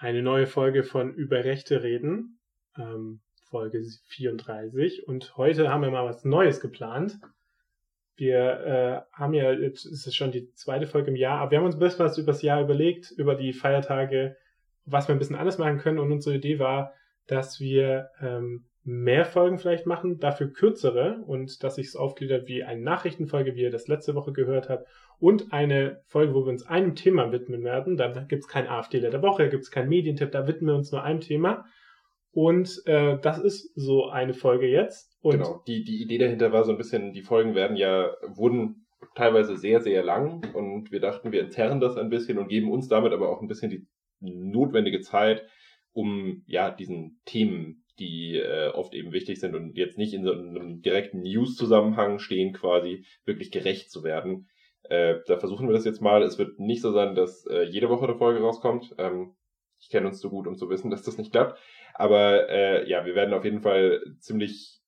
eine neue Folge von Über Rechte reden, ähm, Folge 34. Und heute haben wir mal was Neues geplant. Wir äh, haben ja, jetzt ist es schon die zweite Folge im Jahr, aber wir haben uns ein bisschen was über das Jahr überlegt, über die Feiertage, was wir ein bisschen anders machen können. Und unsere Idee war, dass wir ähm, mehr Folgen vielleicht machen, dafür kürzere und dass ich es aufgliedert wie eine Nachrichtenfolge, wie ihr das letzte Woche gehört habt, und eine Folge, wo wir uns einem Thema widmen werden. Da gibt es kein AfD der Woche, da gibt es keinen Medientipp, da widmen wir uns nur einem Thema. Und äh, das ist so eine Folge jetzt. Und genau, die, die Idee dahinter war so ein bisschen, die Folgen werden ja, wurden teilweise sehr, sehr lang und wir dachten, wir entzerren das ein bisschen und geben uns damit aber auch ein bisschen die notwendige Zeit, um ja diesen Themen, die äh, oft eben wichtig sind und jetzt nicht in so einem direkten News-Zusammenhang stehen, quasi wirklich gerecht zu werden. Äh, da versuchen wir das jetzt mal. Es wird nicht so sein, dass äh, jede Woche eine Folge rauskommt. Ähm, ich kenne uns zu gut, um zu wissen, dass das nicht klappt. Aber äh, ja, wir werden auf jeden Fall ziemlich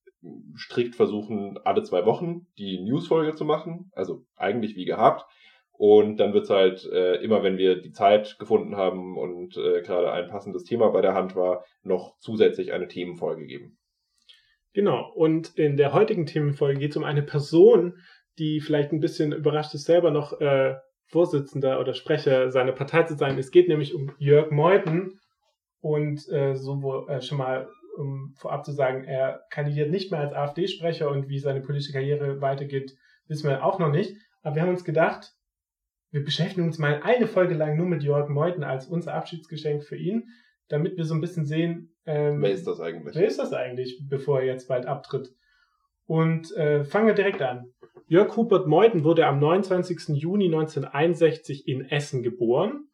strikt versuchen, alle zwei Wochen die News-Folge zu machen. Also eigentlich wie gehabt. Und dann wird's halt äh, immer, wenn wir die Zeit gefunden haben und äh, gerade ein passendes Thema bei der Hand war, noch zusätzlich eine Themenfolge geben. Genau. Und in der heutigen Themenfolge geht es um eine Person, die vielleicht ein bisschen überrascht ist, selber noch äh, Vorsitzender oder Sprecher seiner Partei zu sein. Es geht nämlich um Jörg Meuthen und äh, so äh, schon mal um vorab zu sagen, er kandidiert nicht mehr als AfD-Sprecher und wie seine politische Karriere weitergeht, wissen wir auch noch nicht. Aber wir haben uns gedacht, wir beschäftigen uns mal eine Folge lang nur mit Jörg Meuthen als unser Abschiedsgeschenk für ihn, damit wir so ein bisschen sehen, ähm, wer ist das eigentlich? Wer ist das eigentlich, bevor er jetzt bald abtritt? Und äh, fangen wir direkt an. Jörg Hubert Meuthen wurde am 29. Juni 1961 in Essen geboren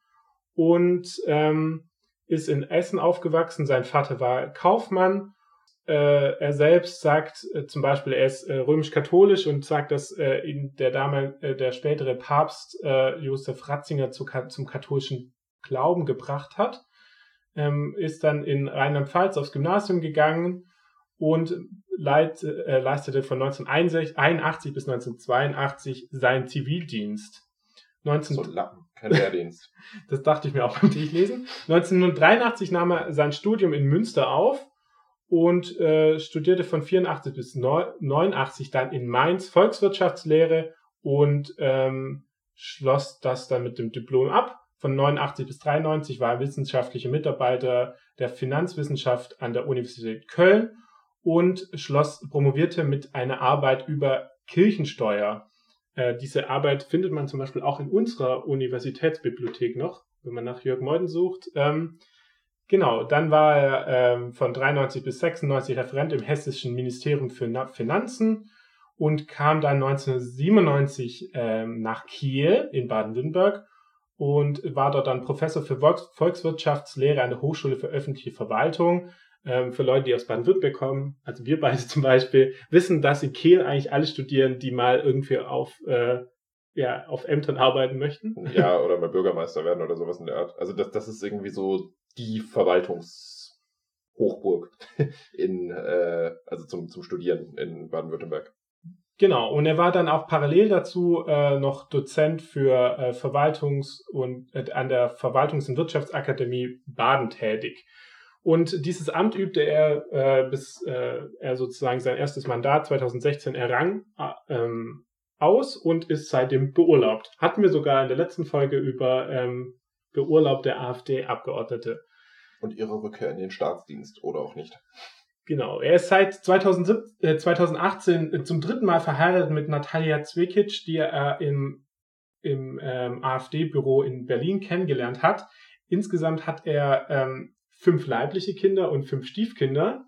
und ähm, ist in Essen aufgewachsen. Sein Vater war Kaufmann. Äh, er selbst sagt äh, zum Beispiel, er ist äh, römisch-katholisch und sagt, dass äh, ihn der damals äh, der spätere Papst äh, Josef Ratzinger zu, zum katholischen Glauben gebracht hat. Ähm, ist dann in Rheinland-Pfalz aufs Gymnasium gegangen und leit, äh, leistete von 1981 bis 1982 seinen Zivildienst. 19 so Lappen, kein Wehrdienst. das dachte ich mir auch beim Durchlesen. 1983 nahm er sein Studium in Münster auf und äh, studierte von 84 bis 89 dann in Mainz Volkswirtschaftslehre und ähm, schloss das dann mit dem Diplom ab. Von 89 bis 93 war er wissenschaftlicher Mitarbeiter der Finanzwissenschaft an der Universität Köln und schloss, promovierte mit einer Arbeit über Kirchensteuer. Äh, diese Arbeit findet man zum Beispiel auch in unserer Universitätsbibliothek noch, wenn man nach Jörg Meuden sucht. Ähm, genau, dann war er ähm, von 93 bis 96 Referent im Hessischen Ministerium für Na Finanzen und kam dann 1997 ähm, nach Kiel in Baden-Württemberg und war dort dann Professor für Volkswirtschaftslehre an der Hochschule für öffentliche Verwaltung ähm, für Leute, die aus Baden-Württemberg kommen, also wir beide zum Beispiel, wissen, dass in Kiel eigentlich alle studieren, die mal irgendwie auf, äh, ja, auf Ämtern arbeiten möchten. Ja, oder mal Bürgermeister werden oder sowas in der Art. Also das, das ist irgendwie so die Verwaltungshochburg in, äh, also zum, zum Studieren in Baden-Württemberg. Genau, und er war dann auch parallel dazu äh, noch Dozent für äh, Verwaltungs- und äh, an der Verwaltungs- und Wirtschaftsakademie Baden tätig. Und dieses Amt übte er, äh, bis äh, er sozusagen sein erstes Mandat 2016 errang, äh, ähm, aus und ist seitdem beurlaubt. Hatten wir sogar in der letzten Folge über ähm, beurlaubte AfD-Abgeordnete. Und ihre Rückkehr in den Staatsdienst oder auch nicht. Genau. Er ist seit 2017, äh, 2018 zum dritten Mal verheiratet mit Natalia Zwikic, die er im, im ähm, AfD-Büro in Berlin kennengelernt hat. Insgesamt hat er ähm, fünf leibliche Kinder und fünf Stiefkinder.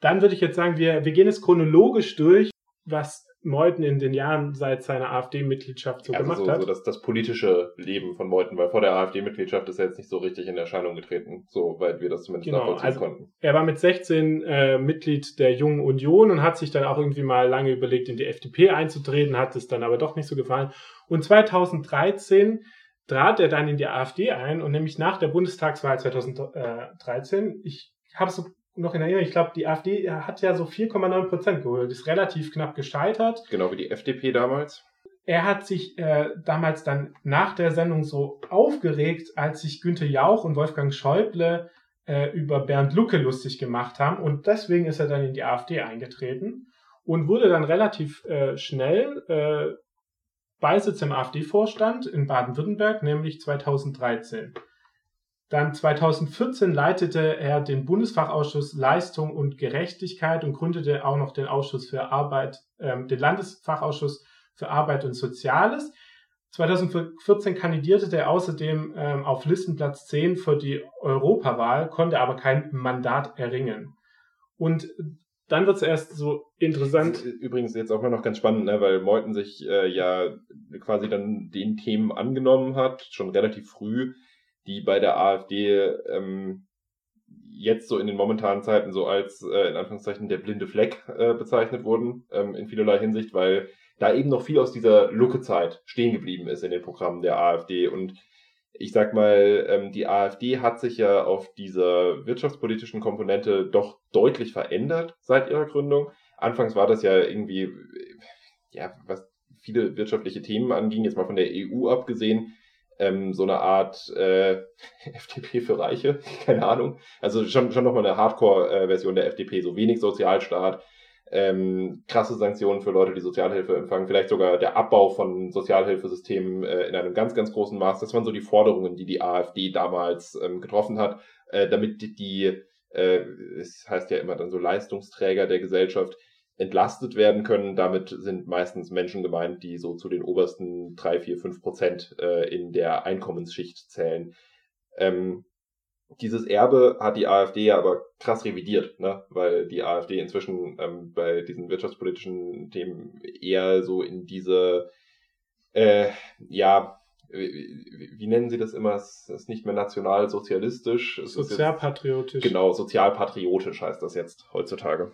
Dann würde ich jetzt sagen, wir, wir gehen es chronologisch durch, was Meuthen in den Jahren seit seiner AfD-Mitgliedschaft so also gemacht so, hat. So das, das politische Leben von Meuthen, weil vor der AfD-Mitgliedschaft ist er jetzt nicht so richtig in Erscheinung getreten, soweit wir das zumindest genau, nachvollziehen also konnten. Er war mit 16 äh, Mitglied der Jungen Union und hat sich dann auch irgendwie mal lange überlegt, in die FDP einzutreten, hat es dann aber doch nicht so gefallen. Und 2013 trat er dann in die AfD ein und nämlich nach der Bundestagswahl 2013, ich habe es noch in Erinnerung, ich glaube, die AfD hat ja so 4,9 Prozent geholt, ist relativ knapp gescheitert. Genau wie die FDP damals. er hat sich äh, damals dann nach der Sendung so aufgeregt, als sich Günther Jauch und Wolfgang Schäuble äh, über Bernd Lucke lustig gemacht haben. Und deswegen ist er dann in die AfD eingetreten und wurde dann relativ äh, schnell äh, Beisitz im AfD-Vorstand in Baden-Württemberg, nämlich 2013. Dann 2014 leitete er den Bundesfachausschuss Leistung und Gerechtigkeit und gründete auch noch den Ausschuss für Arbeit, ähm, den Landesfachausschuss für Arbeit und Soziales. 2014 kandidierte er außerdem ähm, auf Listenplatz 10 für die Europawahl, konnte aber kein Mandat erringen. Und dann wird es erst so interessant. Übrigens jetzt auch mal noch ganz spannend, ne, weil Meuthen sich äh, ja quasi dann den Themen angenommen hat, schon relativ früh, die bei der AfD ähm, jetzt so in den momentanen Zeiten so als äh, in Anführungszeichen der blinde Fleck äh, bezeichnet wurden, ähm, in vielerlei Hinsicht, weil da eben noch viel aus dieser Lucke-Zeit stehen geblieben ist in den Programmen der AfD. Und ich sag mal, ähm, die AfD hat sich ja auf dieser wirtschaftspolitischen Komponente doch deutlich verändert seit ihrer Gründung. Anfangs war das ja irgendwie, ja, was viele wirtschaftliche Themen anging, jetzt mal von der EU abgesehen, ähm, so eine Art äh, FDP für Reiche, keine Ahnung. Also schon, schon nochmal eine Hardcore-Version der FDP, so wenig Sozialstaat, ähm, krasse Sanktionen für Leute, die Sozialhilfe empfangen, vielleicht sogar der Abbau von Sozialhilfesystemen äh, in einem ganz, ganz großen Maß. Das waren so die Forderungen, die die AfD damals ähm, getroffen hat, äh, damit die, äh, es heißt ja immer dann so Leistungsträger der Gesellschaft, entlastet werden können. Damit sind meistens Menschen gemeint, die so zu den obersten drei, vier, fünf Prozent äh, in der Einkommensschicht zählen. Ähm, dieses Erbe hat die AfD ja aber krass revidiert, ne? weil die AfD inzwischen ähm, bei diesen wirtschaftspolitischen Themen eher so in diese, äh, ja, wie, wie nennen Sie das immer? Es ist nicht mehr nationalsozialistisch. Sozialpatriotisch. genau, sozialpatriotisch heißt das jetzt heutzutage.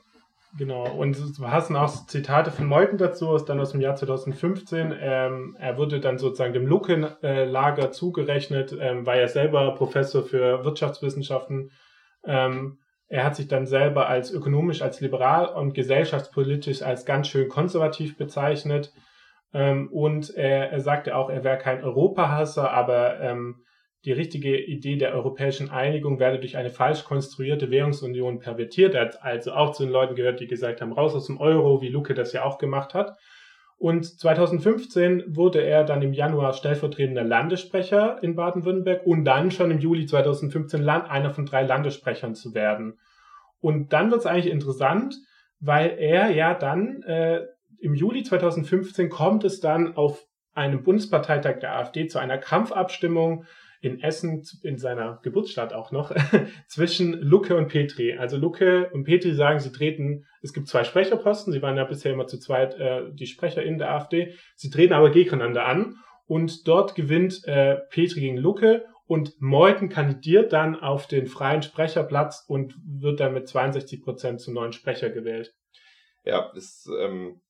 Genau, und du hast auch Zitate von Meuthen dazu, ist dann aus dem Jahr 2015. Ähm, er wurde dann sozusagen dem Lucke-Lager zugerechnet, ähm, war ja selber Professor für Wirtschaftswissenschaften. Ähm, er hat sich dann selber als ökonomisch, als liberal und gesellschaftspolitisch als ganz schön konservativ bezeichnet. Ähm, und er, er sagte auch, er wäre kein Europahasser, aber ähm, die richtige Idee der europäischen Einigung werde durch eine falsch konstruierte Währungsunion pervertiert. Er hat also auch zu den Leuten gehört, die gesagt haben, raus aus dem Euro, wie Luke das ja auch gemacht hat. Und 2015 wurde er dann im Januar stellvertretender Landessprecher in Baden-Württemberg und dann schon im Juli 2015 Land, einer von drei Landessprechern zu werden. Und dann wird es eigentlich interessant, weil er ja dann äh, im Juli 2015 kommt es dann auf einem Bundesparteitag der AfD zu einer Kampfabstimmung in Essen, in seiner Geburtsstadt auch noch, zwischen Lucke und Petri. Also Lucke und Petri sagen, sie treten, es gibt zwei Sprecherposten, sie waren ja bisher immer zu zweit äh, die Sprecher in der AfD, sie treten aber gegeneinander an und dort gewinnt äh, Petri gegen Lucke und Meuthen kandidiert dann auf den freien Sprecherplatz und wird dann mit 62 Prozent zum neuen Sprecher gewählt. Ja, ist, ähm,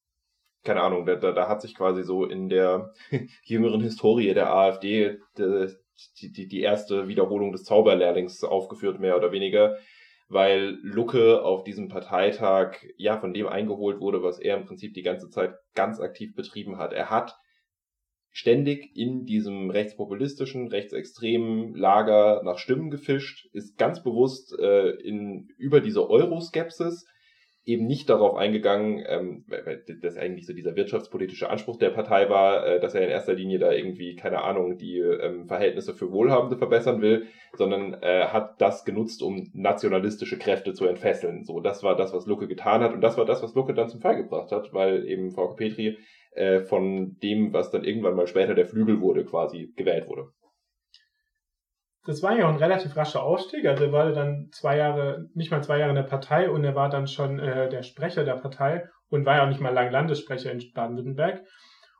keine Ahnung, da, da, da hat sich quasi so in der jüngeren Historie der AfD de, die, die, die erste Wiederholung des Zauberlehrlings aufgeführt, mehr oder weniger, weil Lucke auf diesem Parteitag ja von dem eingeholt wurde, was er im Prinzip die ganze Zeit ganz aktiv betrieben hat. Er hat ständig in diesem rechtspopulistischen, rechtsextremen Lager nach Stimmen gefischt, ist ganz bewusst äh, in über diese Euroskepsis eben nicht darauf eingegangen, ähm, weil das eigentlich so dieser wirtschaftspolitische Anspruch der Partei war, äh, dass er in erster Linie da irgendwie, keine Ahnung, die ähm, Verhältnisse für Wohlhabende verbessern will, sondern äh, hat das genutzt, um nationalistische Kräfte zu entfesseln. So, das war das, was Lucke getan hat und das war das, was Lucke dann zum Fall gebracht hat, weil eben Frau Petri äh, von dem, was dann irgendwann mal später der Flügel wurde, quasi gewählt wurde das war ja auch ein relativ rascher Ausstieg. Also er war dann zwei Jahre, nicht mal zwei Jahre in der Partei und er war dann schon äh, der Sprecher der Partei und war ja auch nicht mal lang Landessprecher in Baden-Württemberg.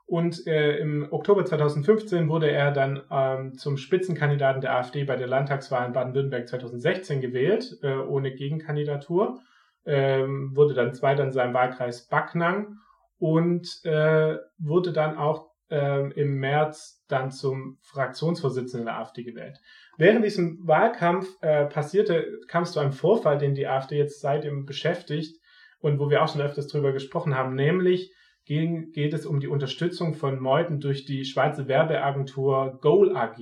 Und äh, im Oktober 2015 wurde er dann ähm, zum Spitzenkandidaten der AfD bei der Landtagswahl in Baden-Württemberg 2016 gewählt, äh, ohne Gegenkandidatur. Ähm, wurde dann Zweiter in seinem Wahlkreis Backnang und äh, wurde dann auch äh, im März dann zum Fraktionsvorsitzenden der AfD gewählt. Während diesem Wahlkampf äh, passierte, kam es zu einem Vorfall, den die AfD jetzt seitdem beschäftigt und wo wir auch schon öfters drüber gesprochen haben, nämlich gehen, geht es um die Unterstützung von Meuten durch die Schweizer Werbeagentur Goal AG.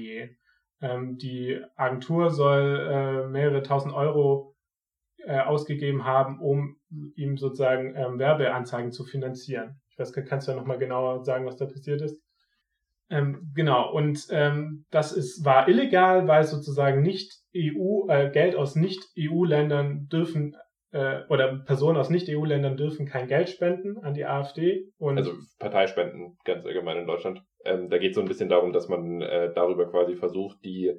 Ähm, die Agentur soll äh, mehrere tausend Euro äh, ausgegeben haben, um ihm sozusagen ähm, Werbeanzeigen zu finanzieren. Ich weiß, kannst du ja nochmal genauer sagen, was da passiert ist? Ähm, genau, und ähm, das ist, war illegal, weil sozusagen nicht EU, äh, Geld aus Nicht-EU-Ländern dürfen äh, oder Personen aus Nicht-EU-Ländern dürfen kein Geld spenden an die AfD. Und also Parteispenden ganz allgemein in Deutschland. Ähm, da geht es so ein bisschen darum, dass man äh, darüber quasi versucht, die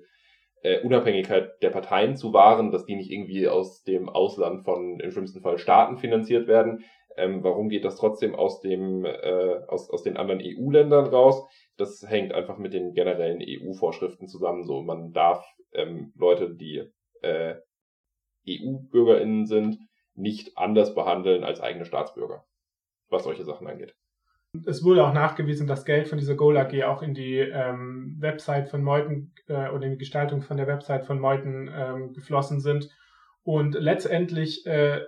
äh, Unabhängigkeit der Parteien zu wahren, dass die nicht irgendwie aus dem Ausland von im schlimmsten Fall Staaten finanziert werden. Ähm, warum geht das trotzdem aus dem äh, aus, aus den anderen EU-Ländern raus? Das hängt einfach mit den generellen EU-Vorschriften zusammen. So, man darf ähm, Leute, die äh, EU-BürgerInnen sind, nicht anders behandeln als eigene Staatsbürger, was solche Sachen angeht. Es wurde auch nachgewiesen, dass Geld von dieser Goal AG auch in die ähm, Website von Meuten äh, oder in die Gestaltung von der Website von Meuten ähm, geflossen sind. Und letztendlich äh,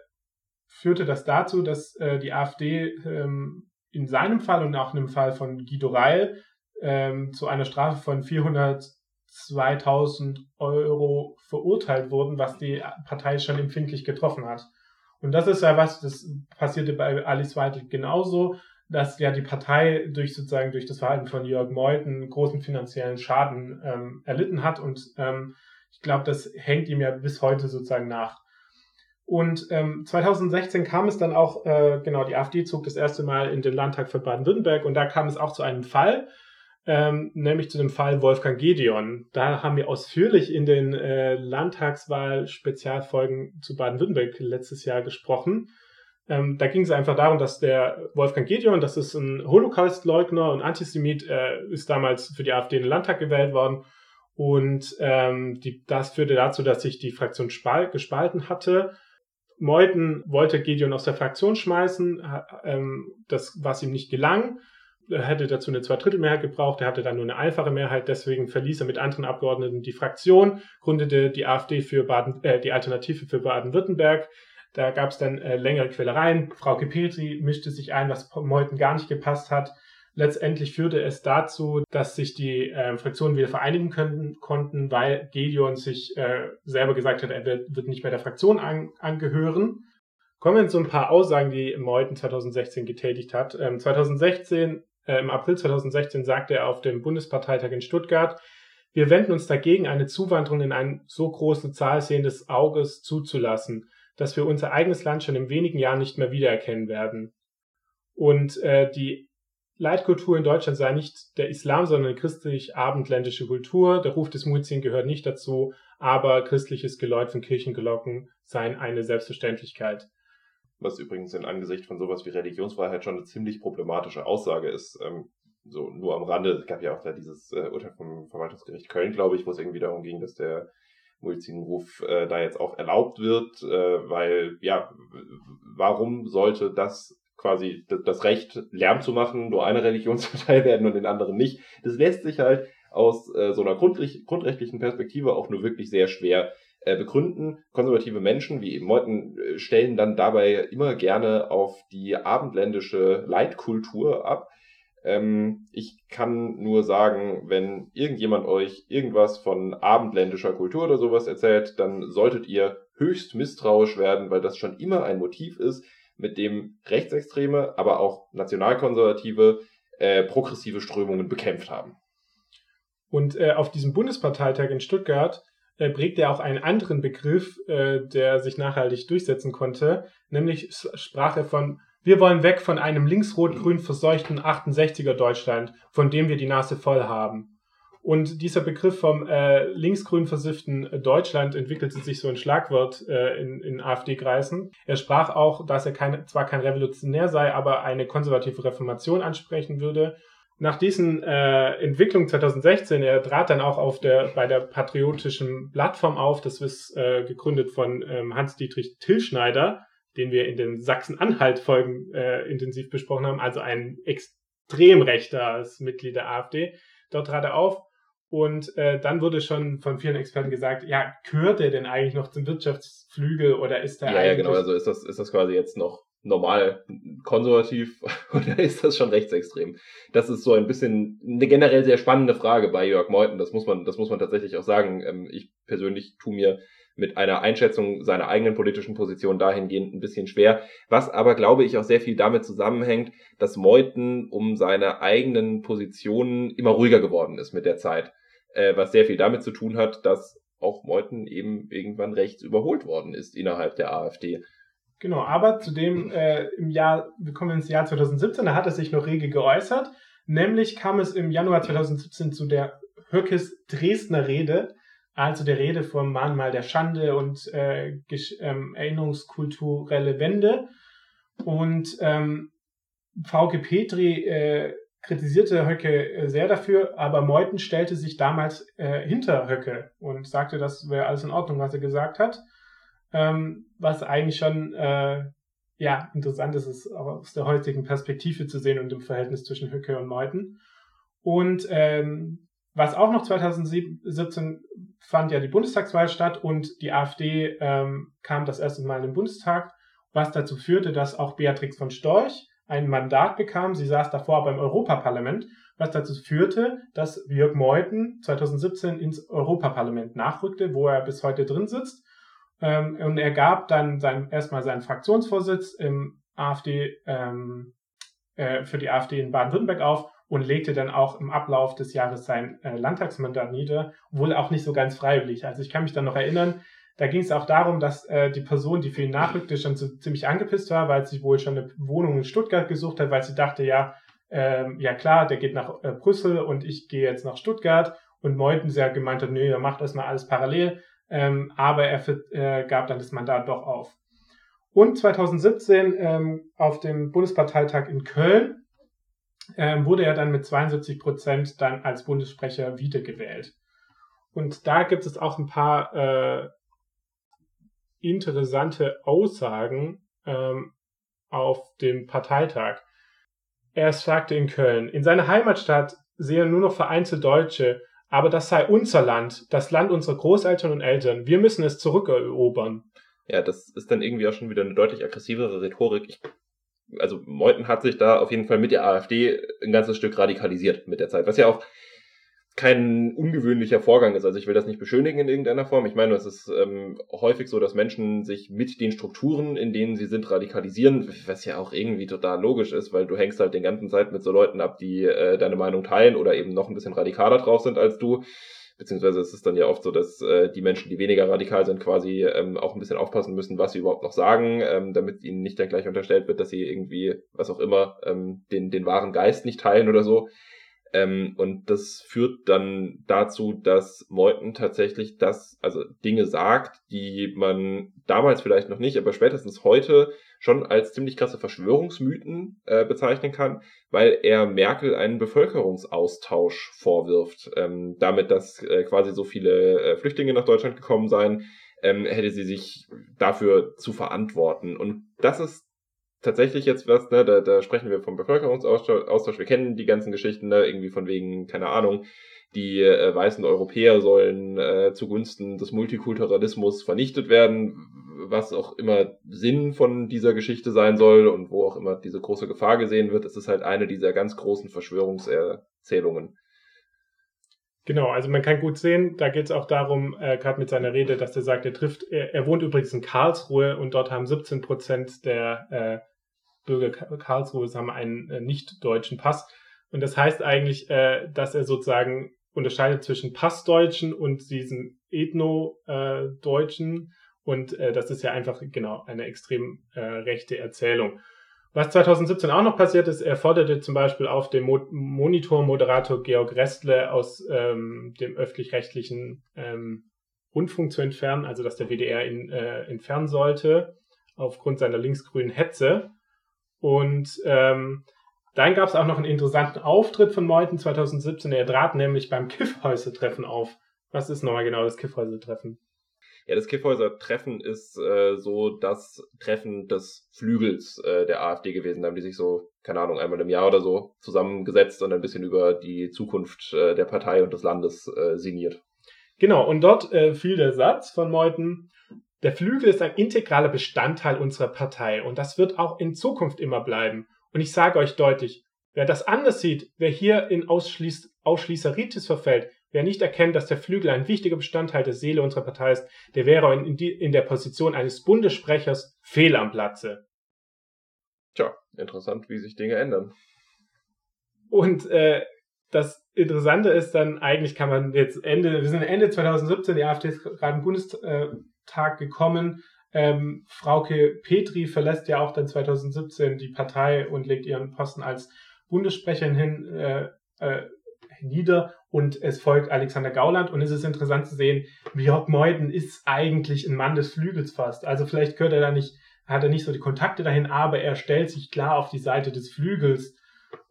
führte das dazu, dass äh, die AfD ähm, in seinem Fall und auch in dem Fall von Guido Reil ähm, zu einer Strafe von 402.000 Euro verurteilt wurden, was die Partei schon empfindlich getroffen hat. Und das ist ja was, das passierte bei Alice Weidel genauso, dass ja die Partei durch sozusagen durch das Verhalten von Jörg Meuthen großen finanziellen Schaden ähm, erlitten hat und ähm, ich glaube, das hängt ihm ja bis heute sozusagen nach. Und ähm, 2016 kam es dann auch, äh, genau, die AfD zog das erste Mal in den Landtag für Baden-Württemberg und da kam es auch zu einem Fall, ähm, nämlich zu dem Fall Wolfgang Gedeon. Da haben wir ausführlich in den äh, Landtagswahl-Spezialfolgen zu Baden-Württemberg letztes Jahr gesprochen. Ähm, da ging es einfach darum, dass der Wolfgang Gedeon, das ist ein Holocaust-Leugner und Antisemit, äh, ist damals für die AfD in den Landtag gewählt worden. Und ähm, die, das führte dazu, dass sich die Fraktion spal gespalten hatte. Meuthen wollte Gedeon aus der Fraktion schmeißen, ähm, das, was ihm nicht gelang. Er hätte dazu eine Zweidrittelmehrheit gebraucht, er hatte dann nur eine einfache Mehrheit, deswegen verließ er mit anderen Abgeordneten die Fraktion, gründete die AfD für Baden, äh, die Alternative für Baden-Württemberg. Da gab es dann äh, längere Quälereien. Frau Petri mischte sich ein, was Meuthen gar nicht gepasst hat. Letztendlich führte es dazu, dass sich die äh, Fraktionen wieder vereinigen können, konnten, weil Gedeon sich äh, selber gesagt hat, er wird, wird nicht mehr der Fraktion an, angehören. Kommen wir zu ein paar Aussagen, die Meuthen 2016 getätigt hat. Ähm, 2016 äh, Im April 2016 sagte er auf dem Bundesparteitag in Stuttgart, wir wenden uns dagegen, eine Zuwanderung in einer so großen Zahl sehendes Auges zuzulassen, dass wir unser eigenes Land schon in wenigen Jahren nicht mehr wiedererkennen werden. Und äh, die Leitkultur in Deutschland sei nicht der Islam, sondern christlich-abendländische Kultur. Der Ruf des Muezzin gehört nicht dazu, aber christliches Geläut von Kirchenglocken seien eine Selbstverständlichkeit was übrigens in Angesicht von sowas wie Religionsfreiheit schon eine ziemlich problematische Aussage ist. Ähm, so nur am Rande, es gab ja auch da dieses äh, Urteil vom Verwaltungsgericht Köln, glaube ich, wo es irgendwie darum ging, dass der Muizzinruf äh, da jetzt auch erlaubt wird, äh, weil ja, warum sollte das quasi das Recht, Lärm zu machen, nur eine Religionspartei werden und den anderen nicht? Das lässt sich halt aus äh, so einer grundrechtlichen Perspektive auch nur wirklich sehr schwer äh, begründen. Konservative Menschen wie eben Meuthen äh, stellen dann dabei immer gerne auf die abendländische Leitkultur ab. Ähm, ich kann nur sagen, wenn irgendjemand euch irgendwas von abendländischer Kultur oder sowas erzählt, dann solltet ihr höchst misstrauisch werden, weil das schon immer ein Motiv ist, mit dem Rechtsextreme, aber auch nationalkonservative, äh, progressive Strömungen bekämpft haben. Und äh, auf diesem Bundesparteitag in Stuttgart äh, prägt er auch einen anderen Begriff, äh, der sich nachhaltig durchsetzen konnte, nämlich sprach er von wir wollen weg von einem linksrot-grün verseuchten 68er Deutschland, von dem wir die Nase voll haben. Und dieser Begriff vom äh, linksgrün versifften Deutschland entwickelte sich so ein Schlagwort äh, in, in AfD-Kreisen. Er sprach auch, dass er kein, zwar kein Revolutionär sei, aber eine konservative Reformation ansprechen würde nach diesen äh, Entwicklungen 2016, er trat dann auch auf der, bei der patriotischen Plattform auf, das ist äh, gegründet von ähm, Hans-Dietrich Tillschneider, den wir in den Sachsen-Anhalt-Folgen äh, intensiv besprochen haben, also ein extrem rechter Mitglied der AfD. Dort trat er auf und äh, dann wurde schon von vielen Experten gesagt, ja, gehört er denn eigentlich noch zum Wirtschaftsflügel oder ist er ja, eigentlich... Ja, genau, also ist das, ist das quasi jetzt noch normal konservativ oder ist das schon rechtsextrem? Das ist so ein bisschen eine generell sehr spannende Frage bei Jörg Meuthen. Das muss man, das muss man tatsächlich auch sagen. Ähm, ich persönlich tue mir mit einer Einschätzung seiner eigenen politischen Position dahingehend ein bisschen schwer, was aber, glaube ich, auch sehr viel damit zusammenhängt, dass Meuthen um seine eigenen Positionen immer ruhiger geworden ist mit der Zeit, äh, was sehr viel damit zu tun hat, dass auch Meuthen eben irgendwann rechts überholt worden ist innerhalb der AfD. Genau, aber zudem äh, im Jahr, wir kommen ins Jahr 2017, da hat er sich noch rege geäußert. Nämlich kam es im Januar 2017 zu der Höckes Dresdner Rede, also der Rede vom Mahnmal der Schande und äh, ähm, erinnerungskulturelle Wende. Und ähm, VG Petri äh, kritisierte Höcke äh, sehr dafür, aber Meuthen stellte sich damals äh, hinter Höcke und sagte, das wäre alles in Ordnung, was er gesagt hat ähm, was eigentlich schon äh, ja interessant ist, ist aus der heutigen Perspektive zu sehen und im Verhältnis zwischen Hücke und Meuthen. Und ähm, was auch noch 2017 fand ja die Bundestagswahl statt und die AfD ähm, kam das erste Mal in den Bundestag, was dazu führte, dass auch Beatrix von Storch ein Mandat bekam. Sie saß davor beim Europaparlament, was dazu führte, dass Jörg Meuthen 2017 ins Europaparlament nachrückte, wo er bis heute drin sitzt ähm, und er gab dann sein, erstmal seinen Fraktionsvorsitz im AfD, ähm, äh, für die AfD in Baden-Württemberg auf und legte dann auch im Ablauf des Jahres sein äh, Landtagsmandat nieder, wohl auch nicht so ganz freiwillig. Also ich kann mich dann noch erinnern, da ging es auch darum, dass äh, die Person, die für ihn nachrückte, schon so ziemlich angepisst war, weil sie wohl schon eine Wohnung in Stuttgart gesucht hat, weil sie dachte, ja, ähm, ja klar, der geht nach äh, Brüssel und ich gehe jetzt nach Stuttgart. Und Meuthen sehr gemeint hat, nee, er macht erstmal alles parallel ähm, aber er äh, gab dann das Mandat doch auf. Und 2017 ähm, auf dem Bundesparteitag in Köln ähm, wurde er dann mit 72 Prozent dann als Bundessprecher wiedergewählt. Und da gibt es auch ein paar äh, interessante Aussagen ähm, auf dem Parteitag. Er sagte in Köln, in seiner Heimatstadt sehen nur noch vereinzelt Deutsche aber das sei unser Land, das Land unserer Großeltern und Eltern. Wir müssen es zurückerobern. Ja, das ist dann irgendwie auch schon wieder eine deutlich aggressivere Rhetorik. Ich, also Meuthen hat sich da auf jeden Fall mit der AfD ein ganzes Stück radikalisiert mit der Zeit, was ja auch kein ungewöhnlicher Vorgang ist. Also ich will das nicht beschönigen in irgendeiner Form. Ich meine, es ist ähm, häufig so, dass Menschen sich mit den Strukturen, in denen sie sind, radikalisieren, was ja auch irgendwie total logisch ist, weil du hängst halt den ganzen Zeit mit so Leuten ab, die äh, deine Meinung teilen oder eben noch ein bisschen radikaler drauf sind als du. Beziehungsweise es ist dann ja oft so, dass äh, die Menschen, die weniger radikal sind, quasi ähm, auch ein bisschen aufpassen müssen, was sie überhaupt noch sagen, ähm, damit ihnen nicht dann gleich unterstellt wird, dass sie irgendwie, was auch immer, ähm, den, den wahren Geist nicht teilen oder so. Ähm, und das führt dann dazu, dass Meuthen tatsächlich das, also Dinge sagt, die man damals vielleicht noch nicht, aber spätestens heute schon als ziemlich krasse Verschwörungsmythen äh, bezeichnen kann, weil er Merkel einen Bevölkerungsaustausch vorwirft. Ähm, damit, dass äh, quasi so viele äh, Flüchtlinge nach Deutschland gekommen seien, ähm, hätte sie sich dafür zu verantworten. Und das ist tatsächlich jetzt was, ne, da, da sprechen wir vom Bevölkerungsaustausch, wir kennen die ganzen Geschichten, ne, irgendwie von wegen, keine Ahnung, die äh, weißen Europäer sollen äh, zugunsten des Multikulturalismus vernichtet werden, was auch immer Sinn von dieser Geschichte sein soll und wo auch immer diese große Gefahr gesehen wird, ist es halt eine dieser ganz großen Verschwörungserzählungen. Genau, also man kann gut sehen, da geht es auch darum, äh, gerade mit seiner Rede, dass er sagt, er trifft, er, er, wohnt übrigens in Karlsruhe und dort haben 17 Prozent der äh, Bürger Karlsruhe haben einen äh, nicht-deutschen Pass. Und das heißt eigentlich, äh, dass er sozusagen unterscheidet zwischen Passdeutschen und diesen Ethno-Deutschen. und äh, das ist ja einfach genau eine extrem äh, rechte Erzählung. Was 2017 auch noch passiert ist, er forderte zum Beispiel auf dem Mo Monitor-Moderator Georg Restle aus ähm, dem öffentlich-rechtlichen ähm, Rundfunk zu entfernen, also dass der WDR ihn äh, entfernen sollte, aufgrund seiner linksgrünen Hetze. Und ähm, dann gab es auch noch einen interessanten Auftritt von Meuthen 2017. Er trat nämlich beim Kiffhäuser-Treffen auf. Was ist nochmal genau das Kiffhäuser-Treffen? Ja, das Kiffhäuser-Treffen ist äh, so das Treffen des Flügels äh, der AfD gewesen. Da haben die sich so, keine Ahnung, einmal im Jahr oder so zusammengesetzt und ein bisschen über die Zukunft äh, der Partei und des Landes äh, sinniert. Genau, und dort äh, fiel der Satz von Meuthen, Der Flügel ist ein integraler Bestandteil unserer Partei und das wird auch in Zukunft immer bleiben. Und ich sage euch deutlich, wer das anders sieht, wer hier in Ausschließ Ausschließeritis verfällt, wer nicht erkennt, dass der Flügel ein wichtiger Bestandteil der Seele unserer Partei ist, der wäre in, die, in der Position eines Bundessprechers fehl am Platze. Tja, interessant, wie sich Dinge ändern. Und äh, das Interessante ist dann, eigentlich kann man jetzt Ende, wir sind Ende 2017, die AfD ist gerade im Bundestag gekommen. Ähm, Frauke Petri verlässt ja auch dann 2017 die Partei und legt ihren Posten als Bundessprecherin hin, äh, äh, nieder und es folgt Alexander Gauland und es ist interessant zu sehen, Jörg Meuthen ist eigentlich ein Mann des Flügels fast. Also vielleicht gehört er da nicht, hat er nicht so die Kontakte dahin, aber er stellt sich klar auf die Seite des Flügels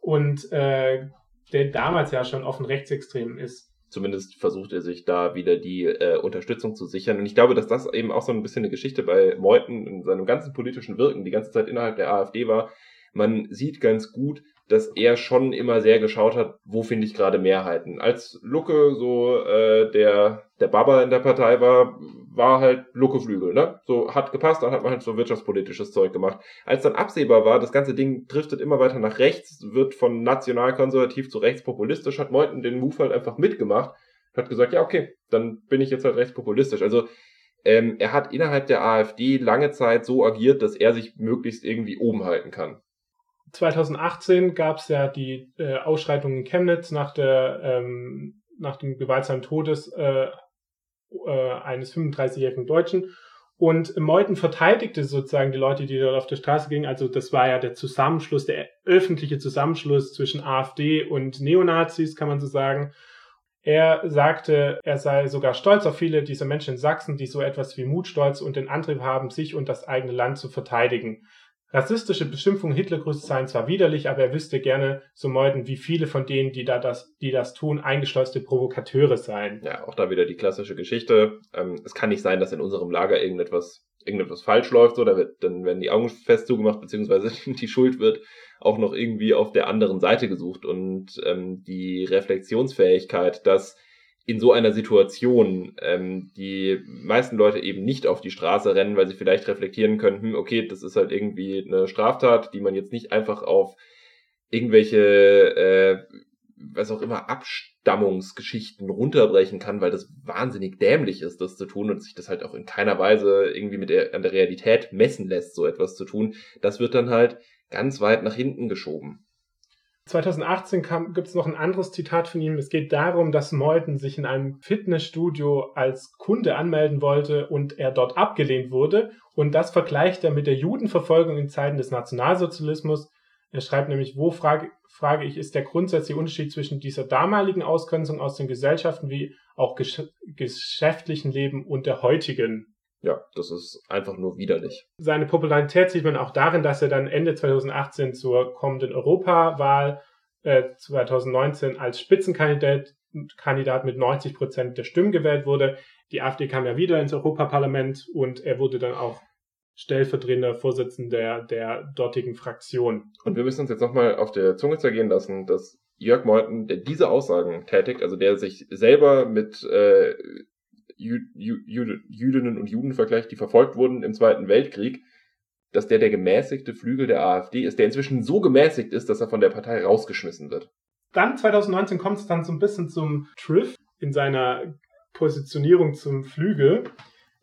und äh, der damals ja schon offen rechtsextrem ist. Zumindest versucht er sich da wieder die äh, Unterstützung zu sichern. Und ich glaube, dass das eben auch so ein bisschen eine Geschichte bei Meuthen in seinem ganzen politischen Wirken die ganze Zeit innerhalb der AfD war. Man sieht ganz gut, dass er schon immer sehr geschaut hat, wo finde ich gerade Mehrheiten. Als Lucke so äh, der der Baba in der Partei war, war halt Lucke Flügel, ne? So hat gepasst, dann hat man halt so wirtschaftspolitisches Zeug gemacht. Als dann absehbar war, das ganze Ding driftet immer weiter nach rechts, wird von nationalkonservativ zu rechtspopulistisch, hat Meuthen den Move halt einfach mitgemacht, hat gesagt, ja okay, dann bin ich jetzt halt rechtspopulistisch. Also ähm, er hat innerhalb der AfD lange Zeit so agiert, dass er sich möglichst irgendwie oben halten kann. 2018 gab es ja die äh, Ausschreitungen in Chemnitz nach der ähm, nach dem gewaltsamen Todes äh, äh, eines 35-jährigen Deutschen. Und Meuthen verteidigte sozusagen die Leute, die dort auf der Straße gingen. Also das war ja der Zusammenschluss, der öffentliche Zusammenschluss zwischen AfD und Neonazis, kann man so sagen. Er sagte, er sei sogar stolz auf viele dieser Menschen in Sachsen, die so etwas wie Mutstolz und den Antrieb haben, sich und das eigene Land zu verteidigen. Rassistische Beschimpfungen Hitlergrüße seien zwar widerlich, aber er wüsste gerne so meuten, wie viele von denen, die da das, die das tun, eingeschleuste Provokateure seien. Ja, auch da wieder die klassische Geschichte. Ähm, es kann nicht sein, dass in unserem Lager irgendetwas, irgendetwas falsch läuft, so, da wird, dann werden die Augen fest zugemacht, beziehungsweise die Schuld wird auch noch irgendwie auf der anderen Seite gesucht und ähm, die Reflexionsfähigkeit, dass in so einer Situation ähm, die meisten Leute eben nicht auf die Straße rennen, weil sie vielleicht reflektieren können, hm, okay, das ist halt irgendwie eine Straftat, die man jetzt nicht einfach auf irgendwelche, äh, was auch immer, Abstammungsgeschichten runterbrechen kann, weil das wahnsinnig dämlich ist, das zu tun und sich das halt auch in keiner Weise irgendwie mit der, an der Realität messen lässt, so etwas zu tun. Das wird dann halt ganz weit nach hinten geschoben. 2018 gibt es noch ein anderes Zitat von ihm. Es geht darum, dass Meuthen sich in einem Fitnessstudio als Kunde anmelden wollte und er dort abgelehnt wurde. Und das vergleicht er mit der Judenverfolgung in Zeiten des Nationalsozialismus. Er schreibt nämlich, wo frage, frage ich, ist der grundsätzliche Unterschied zwischen dieser damaligen Ausgrenzung aus den Gesellschaften wie auch gesch geschäftlichen Leben und der heutigen? Ja, das ist einfach nur widerlich. Seine Popularität sieht man auch darin, dass er dann Ende 2018 zur kommenden Europawahl äh, 2019 als Spitzenkandidat Kandidat mit 90 Prozent der Stimmen gewählt wurde. Die AfD kam ja wieder ins Europaparlament und er wurde dann auch stellvertretender Vorsitzender der, dortigen Fraktion. Und wir müssen uns jetzt nochmal auf der Zunge zergehen lassen, dass Jörg Meuthen, der diese Aussagen tätigt, also der sich selber mit äh, Jü Jü Jüdinnen und Juden vergleicht, die verfolgt wurden im Zweiten Weltkrieg, dass der der gemäßigte Flügel der AfD ist, der inzwischen so gemäßigt ist, dass er von der Partei rausgeschmissen wird. Dann 2019 kommt es dann so ein bisschen zum Triff in seiner Positionierung zum Flügel.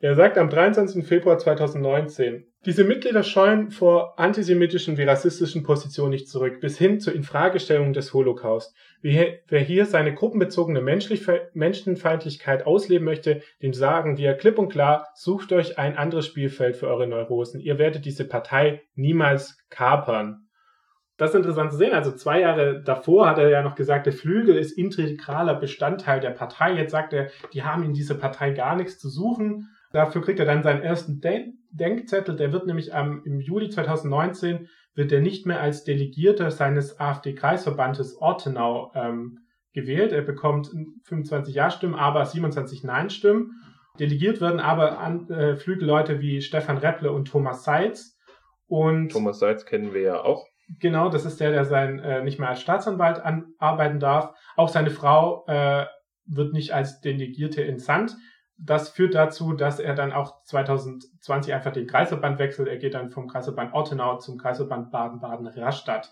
Er sagt am 23. Februar 2019, diese Mitglieder scheuen vor antisemitischen wie rassistischen Positionen nicht zurück, bis hin zur Infragestellung des Holocaust. Wer hier seine gruppenbezogene Menschenfeindlichkeit ausleben möchte, dem sagen wir klipp und klar, sucht euch ein anderes Spielfeld für eure Neurosen. Ihr werdet diese Partei niemals kapern. Das ist interessant zu sehen. Also zwei Jahre davor hat er ja noch gesagt, der Flügel ist integraler Bestandteil der Partei. Jetzt sagt er, die haben in dieser Partei gar nichts zu suchen. Dafür kriegt er dann seinen ersten Den Denkzettel. Der wird nämlich am, im Juli 2019 wird er nicht mehr als Delegierter seines AfD-Kreisverbandes Ortenau ähm, gewählt. Er bekommt 25 Ja-Stimmen, aber 27 Nein-Stimmen. Delegiert werden aber an, äh, Flügelleute wie Stefan Repple und Thomas Seitz. Und Thomas Seitz kennen wir ja auch. Genau, das ist der, der sein äh, nicht mehr als Staatsanwalt an, arbeiten darf. Auch seine Frau äh, wird nicht als Delegierte entsandt das führt dazu, dass er dann auch 2020 einfach den Kreisverband wechselt. Er geht dann vom Kreisverband Ortenau zum Kreisverband Baden-Baden-Rastatt.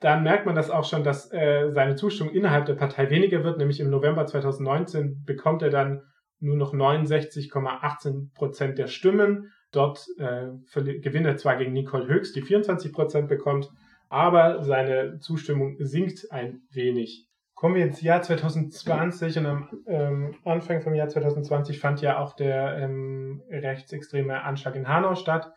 Dann merkt man das auch schon, dass äh, seine Zustimmung innerhalb der Partei weniger wird, nämlich im November 2019 bekommt er dann nur noch 69,18 Prozent der Stimmen. Dort äh, gewinnt er zwar gegen Nicole Höchst, die 24 Prozent bekommt, aber seine Zustimmung sinkt ein wenig. Kommen wir ins Jahr 2020 und am ähm, Anfang vom Jahr 2020 fand ja auch der ähm, rechtsextreme Anschlag in Hanau statt,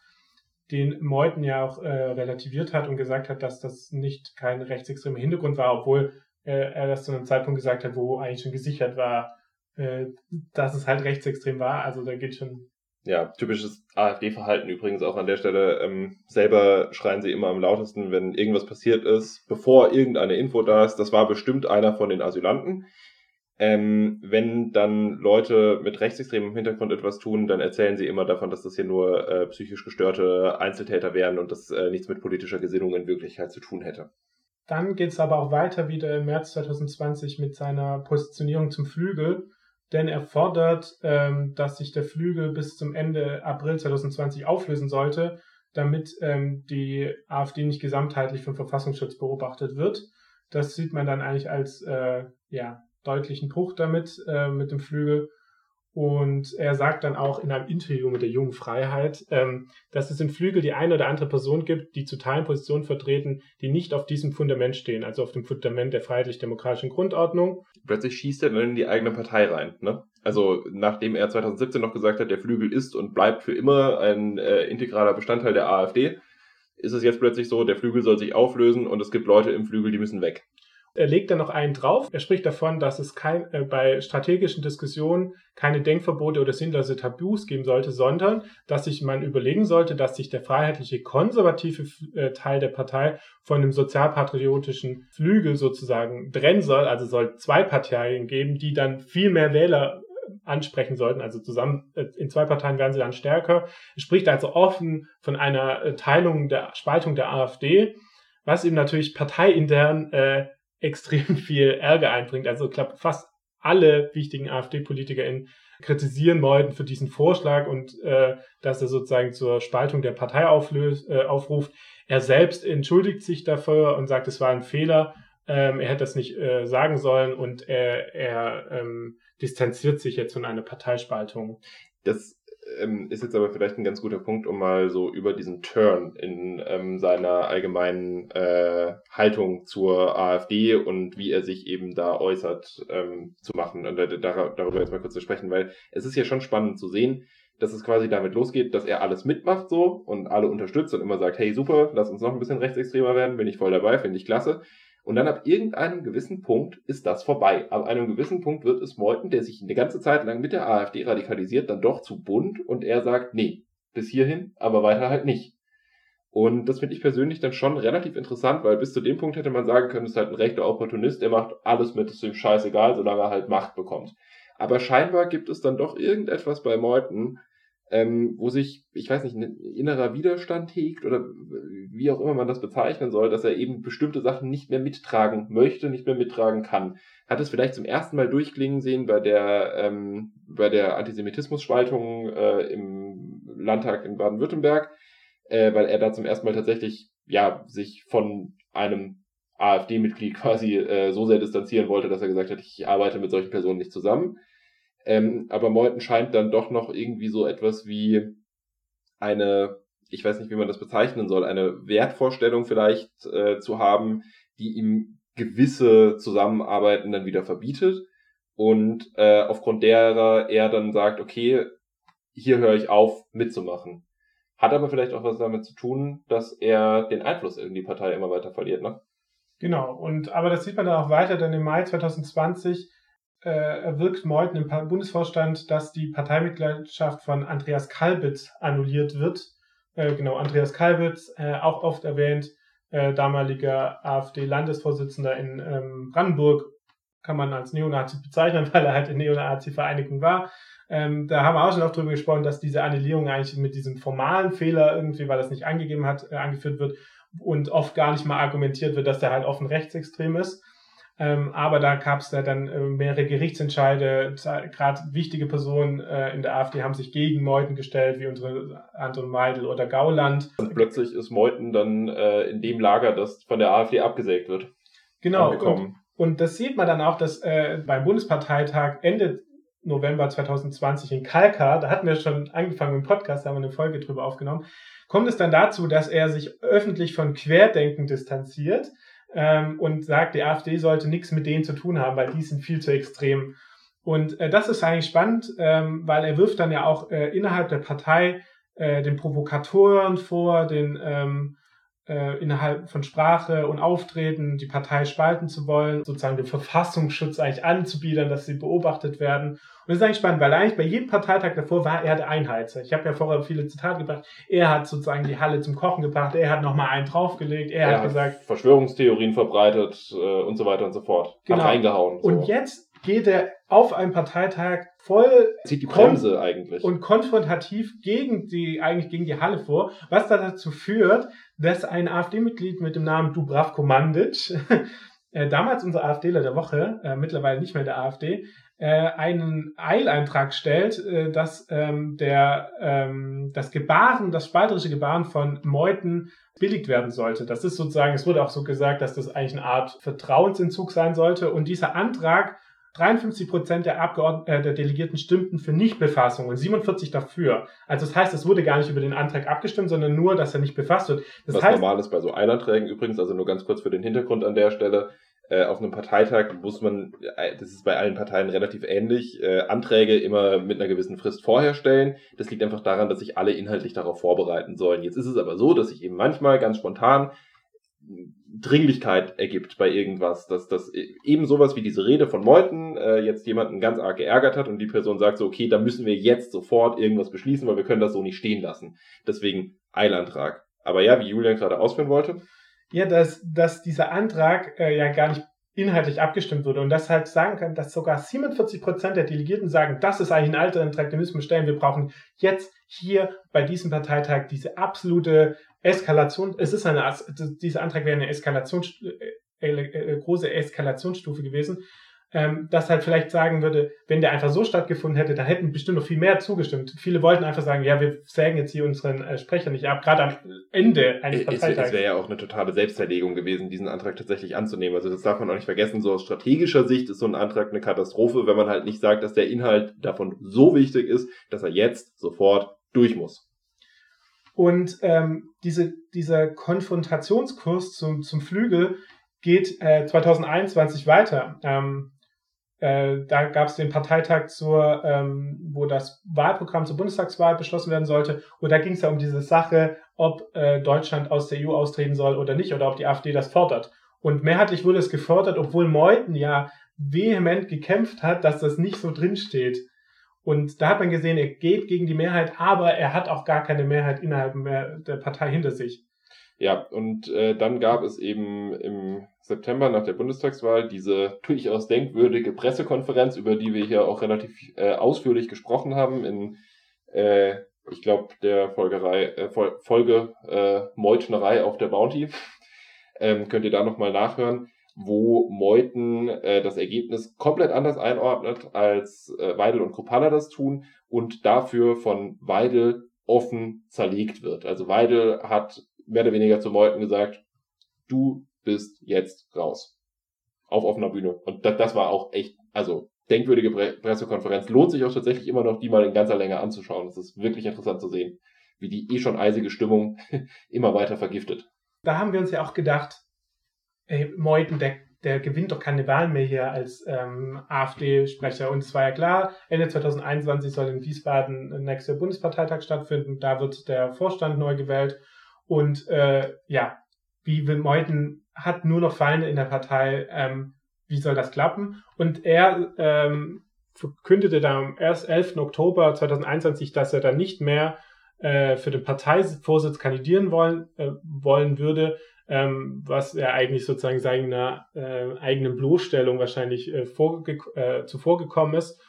den Meuthen ja auch äh, relativiert hat und gesagt hat, dass das nicht kein rechtsextremer Hintergrund war, obwohl äh, er das zu einem Zeitpunkt gesagt hat, wo eigentlich schon gesichert war, äh, dass es halt rechtsextrem war. Also da geht schon ja, typisches AfD-Verhalten übrigens auch an der Stelle. Ähm, selber schreien sie immer am lautesten, wenn irgendwas passiert ist, bevor irgendeine Info da ist. Das war bestimmt einer von den Asylanten. Ähm, wenn dann Leute mit rechtsextremem Hintergrund etwas tun, dann erzählen sie immer davon, dass das hier nur äh, psychisch gestörte Einzeltäter wären und das äh, nichts mit politischer Gesinnung in Wirklichkeit zu tun hätte. Dann geht es aber auch weiter wieder im März 2020 mit seiner Positionierung zum Flügel denn er fordert, ähm, dass sich der Flügel bis zum Ende April 2020 auflösen sollte, damit ähm, die AfD nicht gesamtheitlich vom Verfassungsschutz beobachtet wird. Das sieht man dann eigentlich als äh, ja, deutlichen Bruch damit, äh, mit dem Flügel. Und er sagt dann auch in einem Interview mit der Jungen Freiheit, ähm, dass es im Flügel die eine oder andere Person gibt, die zu Teilen Positionen vertreten, die nicht auf diesem Fundament stehen, also auf dem Fundament der freiheitlich-demokratischen Grundordnung. Plötzlich schießt er dann in die eigene Partei rein. Ne? Also nachdem er 2017 noch gesagt hat, der Flügel ist und bleibt für immer ein äh, integraler Bestandteil der AfD, ist es jetzt plötzlich so, der Flügel soll sich auflösen und es gibt Leute im Flügel, die müssen weg. Er legt dann noch einen drauf. Er spricht davon, dass es kein, äh, bei strategischen Diskussionen keine Denkverbote oder sinnlose Tabus geben sollte, sondern dass sich man überlegen sollte, dass sich der freiheitliche konservative äh, Teil der Partei von dem sozialpatriotischen Flügel sozusagen trennen soll. Also soll zwei Parteien geben, die dann viel mehr Wähler äh, ansprechen sollten. Also zusammen äh, in zwei Parteien werden sie dann stärker. Er spricht also offen von einer äh, Teilung der Spaltung der AfD, was ihm natürlich parteiintern äh, extrem viel Ärger einbringt. Also ich glaube, fast alle wichtigen AfD-PolitikerInnen kritisieren Meuthen für diesen Vorschlag und äh, dass er sozusagen zur Spaltung der Partei auflöst, äh, aufruft. Er selbst entschuldigt sich dafür und sagt, es war ein Fehler. Ähm, er hätte das nicht äh, sagen sollen und er, er ähm, distanziert sich jetzt von einer Parteispaltung. Das ähm, ist jetzt aber vielleicht ein ganz guter Punkt, um mal so über diesen Turn in ähm, seiner allgemeinen äh, Haltung zur AfD und wie er sich eben da äußert ähm, zu machen und äh, darüber jetzt mal kurz zu sprechen, weil es ist ja schon spannend zu sehen, dass es quasi damit losgeht, dass er alles mitmacht so und alle unterstützt und immer sagt, hey super, lass uns noch ein bisschen rechtsextremer werden, bin ich voll dabei, finde ich klasse. Und dann ab irgendeinem gewissen Punkt ist das vorbei. Ab einem gewissen Punkt wird es Meuthen, der sich eine ganze Zeit lang mit der AfD radikalisiert, dann doch zu bunt und er sagt, nee, bis hierhin, aber weiter halt nicht. Und das finde ich persönlich dann schon relativ interessant, weil bis zu dem Punkt hätte man sagen können, es ist halt ein rechter Opportunist, der macht alles mit, ist ihm scheißegal, solange er halt Macht bekommt. Aber scheinbar gibt es dann doch irgendetwas bei Meuthen, ähm, wo sich, ich weiß nicht, ein innerer Widerstand hegt oder wie auch immer man das bezeichnen soll, dass er eben bestimmte Sachen nicht mehr mittragen möchte, nicht mehr mittragen kann. Hat es vielleicht zum ersten Mal durchklingen sehen bei der, ähm, bei der Antisemitismus-Spaltung äh, im Landtag in Baden-Württemberg, äh, weil er da zum ersten Mal tatsächlich ja sich von einem AfD-Mitglied quasi äh, so sehr distanzieren wollte, dass er gesagt hat, ich arbeite mit solchen Personen nicht zusammen. Ähm, aber Meuthen scheint dann doch noch irgendwie so etwas wie eine, ich weiß nicht, wie man das bezeichnen soll, eine Wertvorstellung vielleicht äh, zu haben, die ihm gewisse Zusammenarbeiten dann wieder verbietet und äh, aufgrund derer er dann sagt, okay, hier höre ich auf mitzumachen. Hat aber vielleicht auch was damit zu tun, dass er den Einfluss in die Partei immer weiter verliert, ne? Genau, und aber das sieht man dann auch weiter, denn im Mai 2020 äh, erwirkt Meuthen im Bundesvorstand, dass die Parteimitgliedschaft von Andreas Kalbitz annulliert wird. Äh, genau, Andreas Kalbitz, äh, auch oft erwähnt, äh, damaliger AfD-Landesvorsitzender in ähm, Brandenburg, kann man als Neonazi bezeichnen, weil er halt in Neonazi-Vereinigung war. Ähm, da haben wir auch schon auch drüber gesprochen, dass diese Annulierung eigentlich mit diesem formalen Fehler irgendwie, weil das nicht angegeben hat, äh, angeführt wird und oft gar nicht mal argumentiert wird, dass der halt offen rechtsextrem ist. Ähm, aber da gab es da dann äh, mehrere Gerichtsentscheide. Gerade wichtige Personen äh, in der AfD haben sich gegen Meuthen gestellt, wie unsere Anton Meidel oder Gauland. Und plötzlich ist Meuthen dann äh, in dem Lager, das von der AfD abgesägt wird. Genau. Und, und, das sieht man dann auch, dass äh, beim Bundesparteitag Ende November 2020 in Kalkar, da hatten wir schon angefangen im Podcast, da haben wir eine Folge drüber aufgenommen, kommt es dann dazu, dass er sich öffentlich von Querdenken distanziert ähm, und sagt, die AfD sollte nichts mit denen zu tun haben, weil die sind viel zu extrem. Und äh, das ist eigentlich spannend, ähm, weil er wirft dann ja auch äh, innerhalb der Partei äh, den Provokatoren vor, den ähm, äh, innerhalb von Sprache und Auftreten die Partei spalten zu wollen, sozusagen den Verfassungsschutz eigentlich anzubiedern, dass sie beobachtet werden. Und das ist eigentlich spannend, weil eigentlich bei jedem Parteitag davor war er der Einheitser. Ich habe ja vorher viele Zitate gebracht. Er hat sozusagen die Halle zum Kochen gebracht, er hat nochmal einen draufgelegt, er, er hat gesagt. Verschwörungstheorien verbreitet äh, und so weiter und so fort. Genau. Hat reingehauen. So. Und jetzt geht er auf einem Parteitag voll zieht die Bremse eigentlich und konfrontativ gegen die eigentlich gegen die Halle vor, was da dazu führt, dass ein AfD-Mitglied mit dem Namen Dubravko Mandic, äh, damals unser AfDler der Woche, äh, mittlerweile nicht mehr der AfD, äh, einen Eileintrag stellt, äh, dass ähm, der ähm, das Gebaren, das spalterische Gebaren von Meuten billigt werden sollte. Das ist sozusagen, es wurde auch so gesagt, dass das eigentlich eine Art Vertrauensentzug sein sollte. Und dieser Antrag 53 Prozent der, Abgeordneten, äh, der Delegierten stimmten für Nichtbefassung und 47 dafür. Also das heißt, es wurde gar nicht über den Antrag abgestimmt, sondern nur, dass er nicht befasst wird. Das Was heißt, normal ist bei so Eilanträgen übrigens, also nur ganz kurz für den Hintergrund an der Stelle. Äh, auf einem Parteitag muss man, äh, das ist bei allen Parteien relativ ähnlich, äh, Anträge immer mit einer gewissen Frist vorher stellen. Das liegt einfach daran, dass sich alle inhaltlich darauf vorbereiten sollen. Jetzt ist es aber so, dass sich eben manchmal ganz spontan Dringlichkeit ergibt bei irgendwas, dass das eben sowas wie diese Rede von Meuthen äh, jetzt jemanden ganz arg geärgert hat und die Person sagt so, okay, da müssen wir jetzt sofort irgendwas beschließen, weil wir können das so nicht stehen lassen. Deswegen Eilantrag. Aber ja, wie Julian gerade ausführen wollte. Ja, dass, dass dieser Antrag äh, ja gar nicht inhaltlich abgestimmt wurde und das halt sagen kann, dass sogar 47 Prozent der Delegierten sagen, das ist eigentlich ein alter Antrag, den müssen wir stellen. Wir brauchen jetzt hier bei diesem Parteitag diese absolute Eskalation, es ist eine, dieser Antrag wäre eine Eskalation, äh, äh, große Eskalationsstufe gewesen, ähm, das halt vielleicht sagen würde, wenn der einfach so stattgefunden hätte, dann hätten bestimmt noch viel mehr zugestimmt. Viele wollten einfach sagen, ja, wir sägen jetzt hier unseren äh, Sprecher nicht ab, gerade am Ende eines Parteitags. Es wäre ja auch eine totale Selbstverlegung gewesen, diesen Antrag tatsächlich anzunehmen. Also das darf man auch nicht vergessen. So aus strategischer Sicht ist so ein Antrag eine Katastrophe, wenn man halt nicht sagt, dass der Inhalt davon so wichtig ist, dass er jetzt sofort durch muss. Und ähm, diese, dieser Konfrontationskurs zum, zum Flügel geht äh, 2021 weiter. Ähm, äh, da gab es den Parteitag zur, ähm, wo das Wahlprogramm zur Bundestagswahl beschlossen werden sollte. Und da ging es ja um diese Sache, ob äh, Deutschland aus der EU austreten soll oder nicht, oder ob die AfD das fordert. Und mehrheitlich wurde es gefordert, obwohl Meuthen ja vehement gekämpft hat, dass das nicht so drinsteht. Und da hat man gesehen, er geht gegen die Mehrheit, aber er hat auch gar keine Mehrheit innerhalb der Partei hinter sich. Ja, und äh, dann gab es eben im September nach der Bundestagswahl diese durchaus denkwürdige Pressekonferenz, über die wir hier auch relativ äh, ausführlich gesprochen haben in, äh, ich glaube, der Folgerei, äh, Folge äh, Meutnerei auf der Bounty. Ähm, könnt ihr da nochmal nachhören wo Meuthen äh, das Ergebnis komplett anders einordnet, als äh, Weidel und Kropala das tun und dafür von Weidel offen zerlegt wird. Also Weidel hat mehr oder weniger zu Meuthen gesagt, du bist jetzt raus. Auf offener Bühne. Und das, das war auch echt, also denkwürdige Pre Pressekonferenz. Lohnt sich auch tatsächlich immer noch, die mal in ganzer Länge anzuschauen. Es ist wirklich interessant zu sehen, wie die eh schon eisige Stimmung immer weiter vergiftet. Da haben wir uns ja auch gedacht, ey, Meuthen, der, der gewinnt doch keine Wahl mehr hier als ähm, AfD-Sprecher. Und es war ja klar, Ende 2021 soll in Wiesbaden nächster Bundesparteitag stattfinden. Da wird der Vorstand neu gewählt. Und äh, ja, wie will Meuthen hat nur noch Feinde in der Partei. Ähm, wie soll das klappen? Und er ähm, verkündete dann am 11. Oktober 2021, dass er dann nicht mehr äh, für den Parteivorsitz kandidieren wollen, äh, wollen würde, ähm, was er eigentlich sozusagen seiner äh, eigenen Bloßstellung wahrscheinlich äh, vorge äh, zuvor gekommen ist.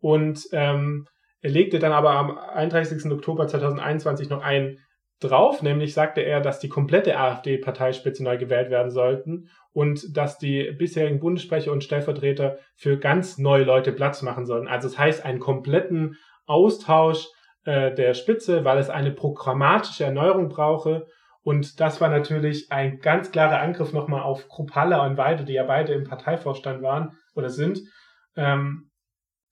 Und ähm, er legte dann aber am 31. Oktober 2021 noch ein, drauf, nämlich sagte er, dass die komplette AfD-Parteispitze neu gewählt werden sollten und dass die bisherigen Bundessprecher und Stellvertreter für ganz neue Leute Platz machen sollen. Also das heißt einen kompletten Austausch äh, der Spitze, weil es eine programmatische Erneuerung brauche. Und das war natürlich ein ganz klarer Angriff nochmal auf Kruppalla und Weide, die ja beide im Parteivorstand waren oder sind, ähm,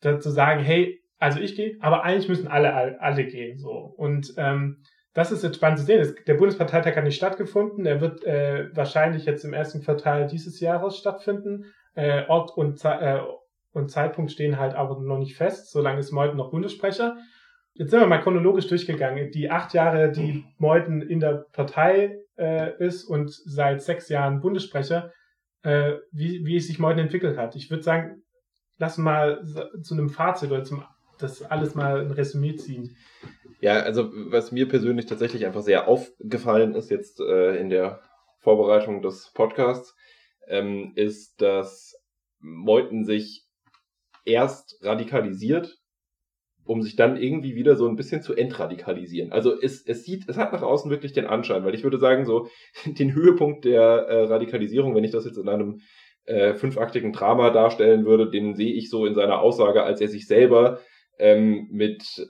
zu sagen, hey, also ich gehe, aber eigentlich müssen alle, alle, alle gehen. So. Und ähm, das ist jetzt spannend zu sehen. Der Bundesparteitag hat nicht stattgefunden. Er wird äh, wahrscheinlich jetzt im ersten Quartal dieses Jahres stattfinden. Äh, Ort und, äh, und Zeitpunkt stehen halt aber noch nicht fest. Solange ist Meuthen noch Bundessprecher. Jetzt sind wir mal chronologisch durchgegangen. Die acht Jahre, die Meuthen in der Partei äh, ist und seit sechs Jahren Bundessprecher, äh, wie, wie sich Meuthen entwickelt hat. Ich würde sagen, lass mal zu einem Fazit oder zum das alles mal ein Resümee ziehen. Ja, also was mir persönlich tatsächlich einfach sehr aufgefallen ist jetzt äh, in der Vorbereitung des Podcasts, ähm, ist, dass Meuthen sich erst radikalisiert, um sich dann irgendwie wieder so ein bisschen zu entradikalisieren. Also es, es sieht, es hat nach außen wirklich den Anschein, weil ich würde sagen, so den Höhepunkt der äh, Radikalisierung, wenn ich das jetzt in einem äh, fünfaktigen Drama darstellen würde, den sehe ich so in seiner Aussage, als er sich selber ähm, mit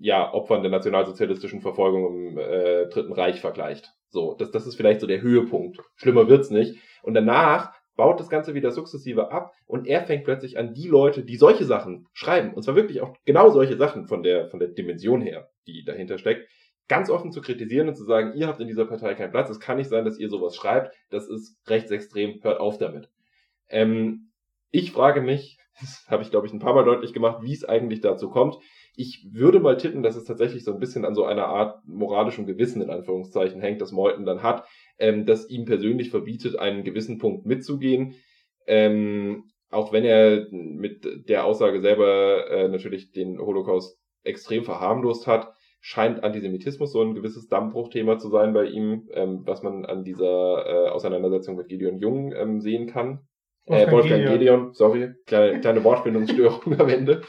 ja, Opfern der nationalsozialistischen Verfolgung im äh, Dritten Reich vergleicht. So, das, das ist vielleicht so der Höhepunkt. Schlimmer wird's nicht. Und danach baut das Ganze wieder sukzessive ab und er fängt plötzlich an, die Leute, die solche Sachen schreiben, und zwar wirklich auch genau solche Sachen von der, von der Dimension her, die dahinter steckt, ganz offen zu kritisieren und zu sagen, ihr habt in dieser Partei keinen Platz, es kann nicht sein, dass ihr sowas schreibt, das ist rechtsextrem, hört auf damit. Ähm, ich frage mich, das habe ich, glaube ich, ein paar Mal deutlich gemacht, wie es eigentlich dazu kommt. Ich würde mal tippen, dass es tatsächlich so ein bisschen an so einer Art moralischem Gewissen in Anführungszeichen hängt, das Meuthen dann hat, ähm, das ihm persönlich verbietet, einen gewissen Punkt mitzugehen. Ähm, auch wenn er mit der Aussage selber äh, natürlich den Holocaust extrem verharmlost hat, scheint Antisemitismus so ein gewisses Dammbruchthema zu sein bei ihm, ähm, was man an dieser äh, Auseinandersetzung mit Gideon Jung ähm, sehen kann. Wolfgang, äh, Wolfgang Gideon. Gideon, sorry, kleine, kleine Wortfindungsstörung am Ende.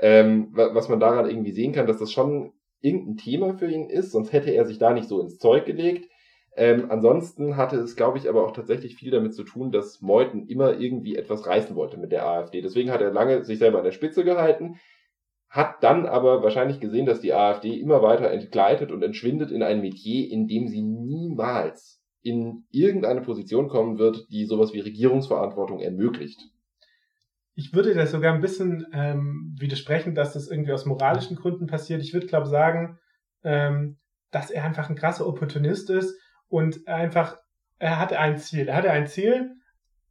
Ähm, was man daran irgendwie sehen kann, dass das schon irgendein Thema für ihn ist, sonst hätte er sich da nicht so ins Zeug gelegt. Ähm, ansonsten hatte es, glaube ich, aber auch tatsächlich viel damit zu tun, dass Meuthen immer irgendwie etwas reißen wollte mit der AfD. Deswegen hat er lange sich selber an der Spitze gehalten, hat dann aber wahrscheinlich gesehen, dass die AfD immer weiter entgleitet und entschwindet in ein Metier, in dem sie niemals in irgendeine Position kommen wird, die sowas wie Regierungsverantwortung ermöglicht. Ich würde das sogar ein bisschen ähm, widersprechen, dass das irgendwie aus moralischen Gründen passiert. Ich würde, glaube sagen, ähm, dass er einfach ein krasser Opportunist ist und einfach, er hatte ein Ziel. Er hatte ein Ziel,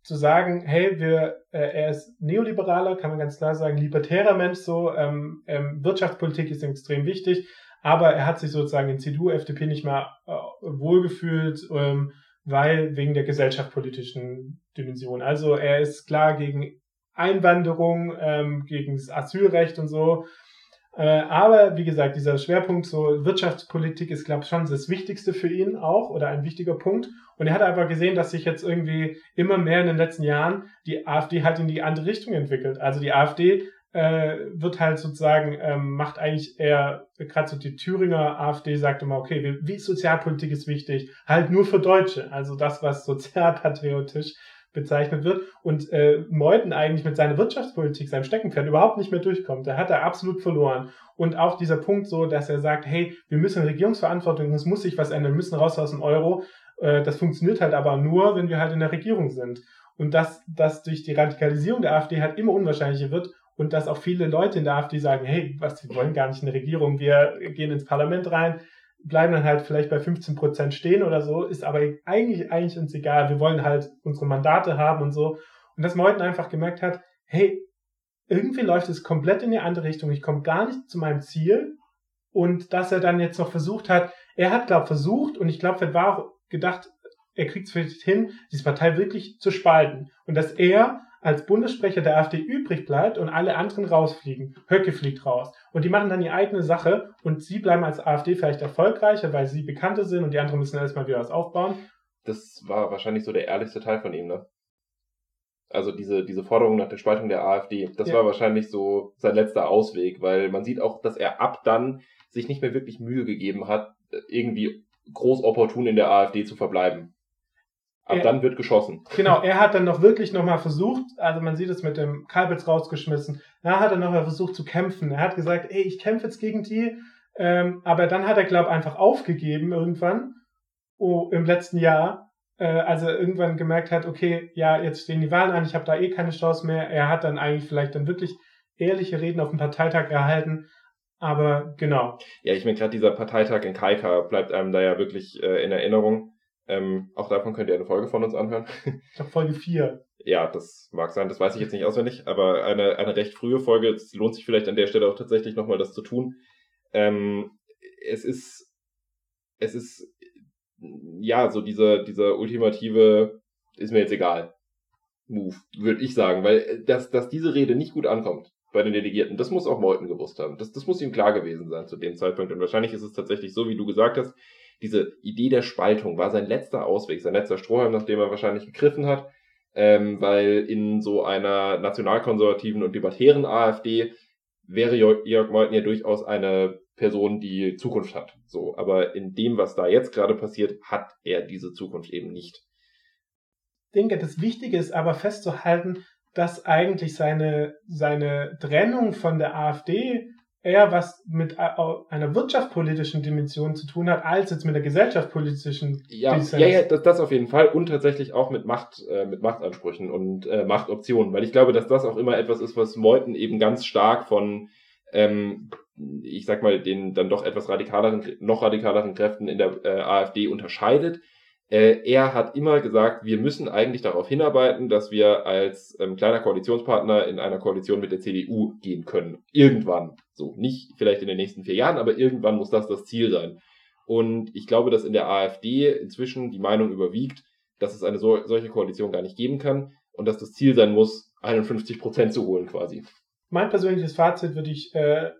zu sagen, hey, wir, äh, er ist Neoliberaler, kann man ganz klar sagen, libertärer Mensch, so, ähm, ähm, Wirtschaftspolitik ist extrem wichtig, aber er hat sich sozusagen in CDU, FDP nicht mehr äh, wohlgefühlt, ähm, weil wegen der gesellschaftspolitischen Dimension. Also er ist klar gegen Einwanderung, ähm, gegen das Asylrecht und so. Äh, aber wie gesagt, dieser Schwerpunkt so Wirtschaftspolitik ist, glaube ich, schon das Wichtigste für ihn auch oder ein wichtiger Punkt. Und er hat einfach gesehen, dass sich jetzt irgendwie immer mehr in den letzten Jahren die AfD halt in die andere Richtung entwickelt. Also die AfD äh, wird halt sozusagen, ähm, macht eigentlich eher, gerade so die Thüringer AfD sagt immer, okay, wie, wie Sozialpolitik ist wichtig, halt nur für Deutsche, also das, was sozialpatriotisch bezeichnet wird und äh, Meuthen eigentlich mit seiner Wirtschaftspolitik, seinem Steckenpferd überhaupt nicht mehr durchkommt. Da hat er absolut verloren. Und auch dieser Punkt so, dass er sagt, hey, wir müssen Regierungsverantwortung, es muss sich was ändern, wir müssen raus aus dem Euro. Äh, das funktioniert halt aber nur, wenn wir halt in der Regierung sind. Und dass das durch die Radikalisierung der AfD halt immer unwahrscheinlicher wird und dass auch viele Leute in der AfD sagen, hey, was, wir wollen gar nicht eine Regierung, wir gehen ins Parlament rein, bleiben dann halt vielleicht bei 15 Prozent stehen oder so, ist aber eigentlich, eigentlich uns egal, wir wollen halt unsere Mandate haben und so. Und dass Meuthen einfach gemerkt hat, hey, irgendwie läuft es komplett in die andere Richtung, ich komme gar nicht zu meinem Ziel. Und dass er dann jetzt noch versucht hat, er hat, glaube versucht und ich glaube, er war auch gedacht, er kriegt es vielleicht hin, diese Partei wirklich zu spalten. Und dass er als Bundessprecher der AfD übrig bleibt und alle anderen rausfliegen. Höcke fliegt raus. Und die machen dann die eigene Sache und sie bleiben als AfD vielleicht erfolgreicher, weil sie bekannter sind und die anderen müssen erstmal wieder was aufbauen. Das war wahrscheinlich so der ehrlichste Teil von ihm, ne? Also diese, diese Forderung nach der Spaltung der AfD, das ja. war wahrscheinlich so sein letzter Ausweg, weil man sieht auch, dass er ab dann sich nicht mehr wirklich Mühe gegeben hat, irgendwie groß opportun in der AfD zu verbleiben. Ab Er- dann wird geschossen. Genau, er hat dann noch wirklich nochmal versucht, also man sieht es mit dem Kalbitz rausgeschmissen, da hat er nochmal versucht zu kämpfen. Er hat gesagt, ey, ich kämpfe jetzt gegen die, ähm, aber dann hat er, glaube einfach aufgegeben irgendwann, oh, im letzten Jahr, äh, als er irgendwann gemerkt hat, okay, ja, jetzt stehen die Wahlen an, ich habe da eh keine Chance mehr. Er hat dann eigentlich vielleicht dann wirklich ehrliche Reden auf dem Parteitag erhalten, aber genau. Ja, ich meine, gerade dieser Parteitag in Kaika bleibt einem da ja wirklich äh, in Erinnerung. Ähm, auch davon könnt ihr eine Folge von uns anhören. Ich glaube Folge 4. Ja, das mag sein, das weiß ich jetzt nicht auswendig, aber eine, eine recht frühe Folge. Es lohnt sich vielleicht an der Stelle auch tatsächlich nochmal das zu tun. Ähm, es ist, es ist, ja, so dieser, dieser ultimative, ist mir jetzt egal, Move, würde ich sagen, weil äh, dass, dass diese Rede nicht gut ankommt bei den Delegierten, das muss auch Meuthen gewusst haben. Das, das muss ihm klar gewesen sein zu dem Zeitpunkt. Und wahrscheinlich ist es tatsächlich so, wie du gesagt hast, diese Idee der Spaltung war sein letzter Ausweg, sein letzter Strohhalm, nach dem er wahrscheinlich gegriffen hat, ähm, weil in so einer nationalkonservativen und libertären AfD wäre Jörg Jörg Meuthen ja durchaus eine Person, die Zukunft hat. So, aber in dem, was da jetzt gerade passiert, hat er diese Zukunft eben nicht. Ich denke, das Wichtige ist aber festzuhalten, dass eigentlich seine, seine Trennung von der AfD eher was mit a- einer wirtschaftspolitischen Dimension zu tun hat, als jetzt mit der gesellschaftspolitischen Ja, Dissens. ja, ja das, das auf jeden Fall und tatsächlich auch mit Macht, äh, mit Machtansprüchen und äh, Machtoptionen, weil ich glaube, dass das auch immer etwas ist, was Meuthen eben ganz stark von, ähm, ich sag mal, den dann doch etwas radikaleren, noch radikaleren Kräften in der äh, AfD unterscheidet. Äh, er hat immer gesagt, wir müssen eigentlich darauf hinarbeiten, dass wir als ähm, kleiner Koalitionspartner in einer Koalition mit der CDU gehen können. Irgendwann. So, nicht vielleicht in den nächsten vier Jahren, aber irgendwann muss das das Ziel sein. Und ich glaube, dass in der AfD inzwischen die Meinung überwiegt, dass es eine so, solche Koalition gar nicht geben kann und dass das Ziel sein muss, 51 Prozent zu holen quasi. Mein persönliches Fazit würde ich äh,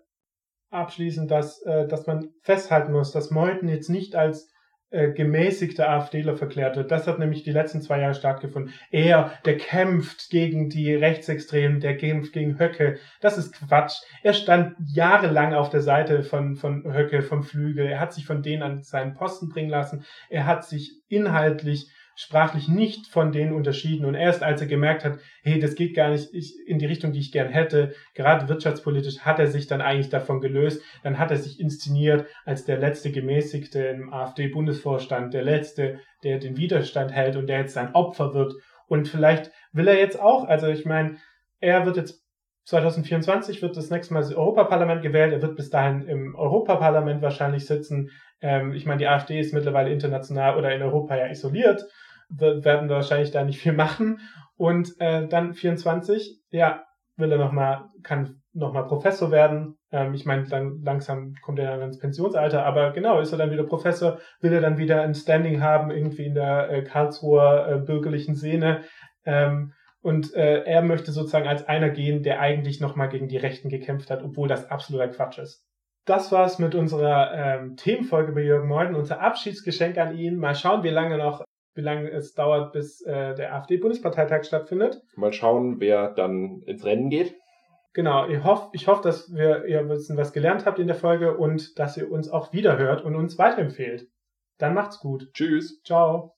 abschließen, dass, äh, dass man festhalten muss, dass Meuthen jetzt nicht als äh, gemäßigter AfDler verklärt wird. Das hat nämlich die letzten zwei Jahre stattgefunden. Er, der kämpft gegen die Rechtsextremen, der kämpft gegen Höcke. Das ist Quatsch. Er stand jahrelang auf der Seite von, von Höcke, vom Flügel. Er hat sich von denen an seinen Posten bringen lassen. Er hat sich inhaltlich sprachlich nicht von denen unterschieden. Und erst als er gemerkt hat, hey, das geht gar nicht ich, in die Richtung, die ich gern hätte, gerade wirtschaftspolitisch, hat er sich dann eigentlich davon gelöst. Dann hat er sich inszeniert als der letzte Gemäßigte im AfD-Bundesvorstand, der letzte, der den Widerstand hält und der jetzt sein Opfer wird. Und vielleicht will er jetzt auch, also ich meine, er wird jetzt 2024 wird das nächste Mal das Europaparlament gewählt. Er wird bis dahin im Europaparlament wahrscheinlich sitzen. Ähm, ich meine, die AfD ist mittlerweile international oder in Europa ja isoliert werden wahrscheinlich da nicht viel machen. Und äh, dann 24, ja, will er nochmal, kann nochmal Professor werden. Ähm, ich meine, dann langsam kommt er dann ins Pensionsalter, aber genau, ist er dann wieder Professor, will er dann wieder ein Standing haben, irgendwie in der äh, Karlsruher äh, bürgerlichen Szene. Ähm, und äh, er möchte sozusagen als einer gehen, der eigentlich nochmal gegen die Rechten gekämpft hat, obwohl das absoluter Quatsch ist. Das war's mit unserer ähm, Themenfolge bei Jürgen Meuthen, unser Abschiedsgeschenk an ihn. Mal schauen, wie lange noch wie lange es dauert, bis äh, der AfD-Bundesparteitag stattfindet. Mal schauen, wer dann ins Rennen geht. Genau, ich hoffe, ich hoff, dass wir ihr ein bisschen was gelernt habt in der Folge und dass ihr uns auch wiederhört und uns weiterempfehlt. Dann macht's gut. Tschüss. Ciao.